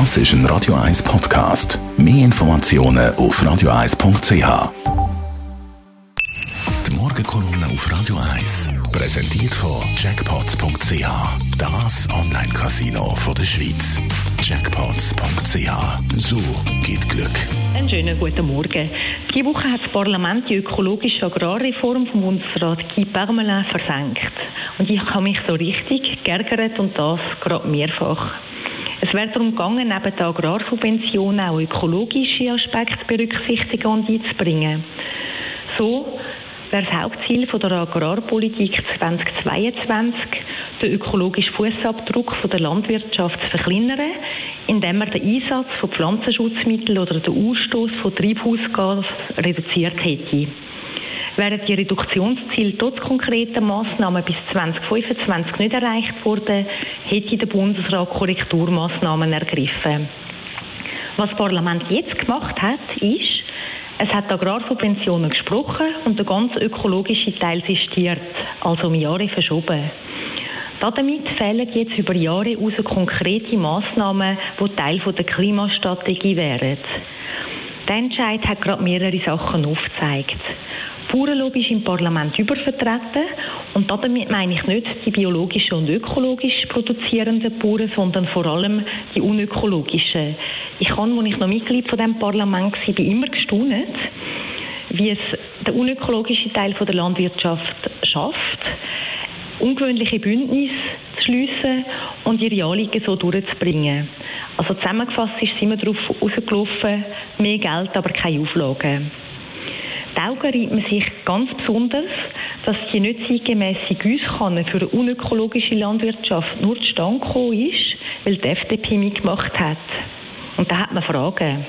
Das ist ein Radio 1 Podcast. Mehr Informationen auf radio1.ch. Die Morgenkolumne auf Radio 1 präsentiert von Jackpots.ch. Das Online-Casino der Schweiz. Jackpots.ch. So geht Glück. Einen schönen guten Morgen. Diese Woche hat das Parlament die ökologische Agrarreform vom Bundesrat Guy Parmelin versenkt. Und ich habe mich so richtig geärgert und das gerade mehrfach. Es wäre darum gegangen, neben der Agrarsubvention auch ökologische Aspekte berücksichtigen und einzubringen. So wäre das Hauptziel der Agrarpolitik 2022, den ökologischen Fußabdruck der Landwirtschaft zu verkleinern, indem man den Einsatz von Pflanzenschutzmitteln oder den Ausstoß von Treibhausgas reduziert hätte. Wären die Reduktionsziele trotz konkreter Massnahmen bis 2025 nicht erreicht worden, hätte der Bundesrat Korrekturmaßnahmen ergriffen. Was das Parlament jetzt gemacht hat, ist, es hat Agrarsubventionen gesprochen und der ganz ökologische Teil sistiert, also um Jahre verschoben. Damit fehlen jetzt über Jahre heraus konkrete Massnahmen, die Teil der Klimastrategie wären. Der Entscheid hat gerade mehrere Sachen aufgezeigt. Bauernlobby ist im Parlament übervertreten und damit meine ich nicht die biologischen und ökologisch produzierenden Bauern, sondern vor allem die unökologischen. Ich kann, als ich noch Mitglied von dem Parlament war, immer gestaunt, wie es der unökologische Teil der Landwirtschaft schafft, ungewöhnliche Bündnisse zu schliessen und ihre Anliegen so durchzubringen. Also zusammengefasst ist es immer darauf rausgelaufen, mehr Geld, aber keine Auflagen. Die Augen reibt man sich ganz besonders, dass die nicht zeitgemässe Gießkanne für eine unökologische Landwirtschaft nur zustande gekommen ist, weil die FDP mitgemacht hat. Und da hat man Fragen.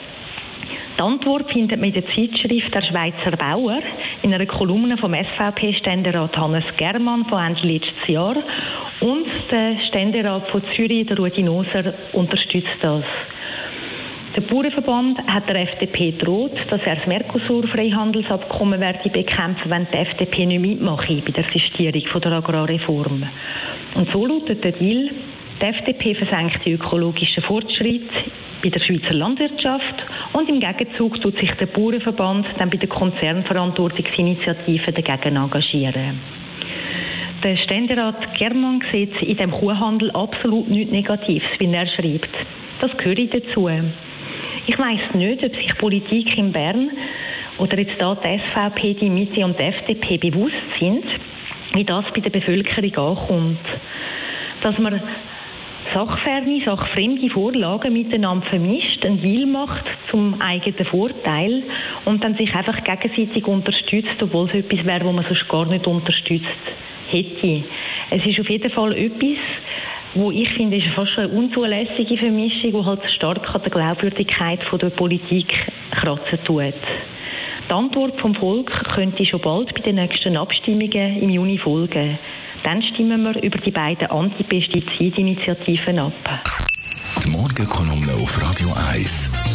Die Antwort findet man in der Zeitschrift Der Schweizer Bauer in einer Kolumne vom SVP-Ständerat Hannes Germann von Ende letztes Jahr und der Ständerat von Zürich, der Rudi Noser, unterstützt das. Der Bauernverband hat der FDP droht, dass er das Mercosur-Freihandelsabkommen werde bekämpfen, wenn die FDP nicht mitmache bei der Sistierung der Agrarreform. Und so lautet der Deal, die FDP versenkt die ökologischen Fortschritte bei der Schweizer Landwirtschaft und im Gegenzug tut sich der Bauernverband dann bei der Konzernverantwortungsinitiative dagegen engagieren. Der Ständerat Germann sieht in dem Kuhhandel absolut nichts Negatives, wie er schreibt. Das gehört dazu. Ich weiß nicht, ob sich Politik in Bern oder jetzt da die SVP, die Mitte und die FDP bewusst sind, wie das bei der Bevölkerung ankommt. Dass man sachferne, sachfremde Vorlagen miteinander vermischt, einen Deal macht zum eigenen Vorteil und dann sich einfach gegenseitig unterstützt, obwohl es etwas wäre, wo man sonst gar nicht unterstützt hätte. Es ist auf jeden Fall etwas, wo ich finde, ist fast eine unzulässige Vermischung, die halt stark an der Glaubwürdigkeit von der Politik kratzen tut. Die Antwort vom Volk könnte schon bald bei den nächsten Abstimmungen im Juni folgen. Dann stimmen wir über die beiden Antipestizid-Initiativen ab. Die Morgenkolumne auf Radio 1.